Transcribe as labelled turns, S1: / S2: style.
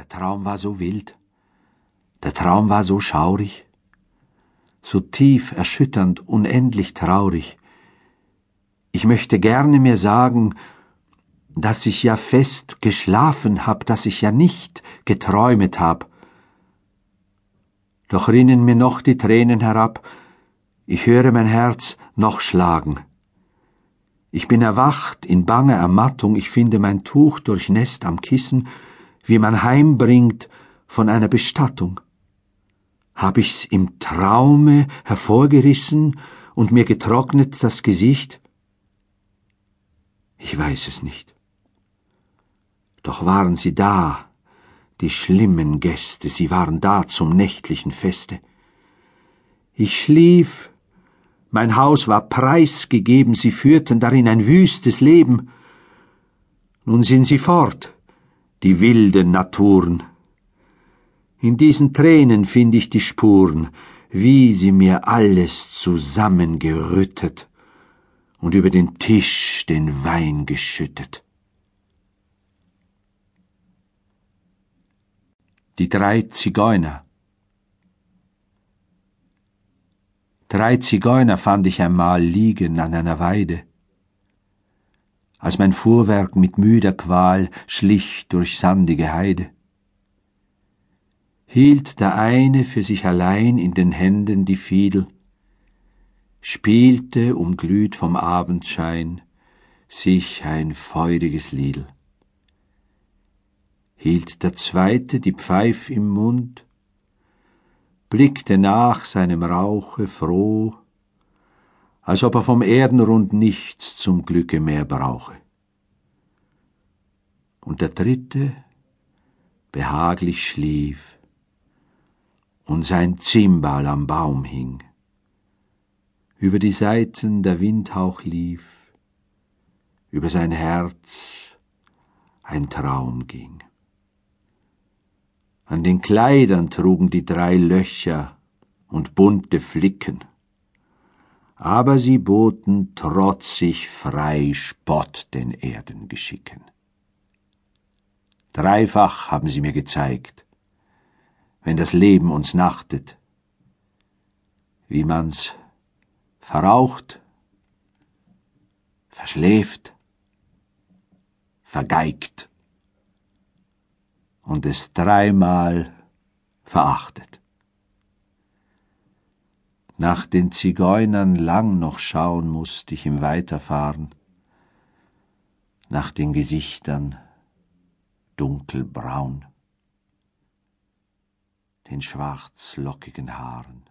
S1: Der Traum war so wild, der Traum war so schaurig, so tief erschütternd, unendlich traurig. Ich möchte gerne mir sagen, dass ich ja fest geschlafen hab, dass ich ja nicht geträumet hab. Doch rinnen mir noch die Tränen herab, ich höre mein Herz noch schlagen. Ich bin erwacht in banger Ermattung, ich finde mein Tuch durchnässt am Kissen, wie man heimbringt von einer Bestattung. Hab ich's im Traume hervorgerissen und mir getrocknet das Gesicht? Ich weiß es nicht. Doch waren sie da, die schlimmen Gäste, sie waren da zum nächtlichen Feste. Ich schlief, mein Haus war preisgegeben, sie führten darin ein wüstes Leben. Nun sind sie fort, die wilden Naturen. In diesen Tränen find ich die Spuren, wie sie mir alles zusammengerüttet und über den Tisch den Wein geschüttet. Die drei Zigeuner Drei Zigeuner fand ich einmal liegen an einer Weide. Als mein Fuhrwerk mit müder Qual schlich durch sandige Heide, hielt der eine für sich allein in den Händen die Fiedel, spielte, umglüht vom Abendschein, sich ein feuriges Liedl. Hielt der zweite die Pfeif im Mund, blickte nach seinem Rauche froh, als ob er vom Erdenrund nichts zum Glücke mehr brauche. Und der dritte behaglich schlief und sein Zimbal am Baum hing. Über die Saiten der Windhauch lief, über sein Herz ein Traum ging. An den Kleidern trugen die drei Löcher und bunte Flicken, aber sie boten trotzig frei Spott den Erdengeschicken. Dreifach haben sie mir gezeigt, wenn das Leben uns nachtet, wie man's verraucht, verschläft, vergeigt und es dreimal verachtet. Nach den Zigeunern lang noch schauen musst ich im Weiterfahren, nach den Gesichtern dunkelbraun, den schwarzlockigen Haaren.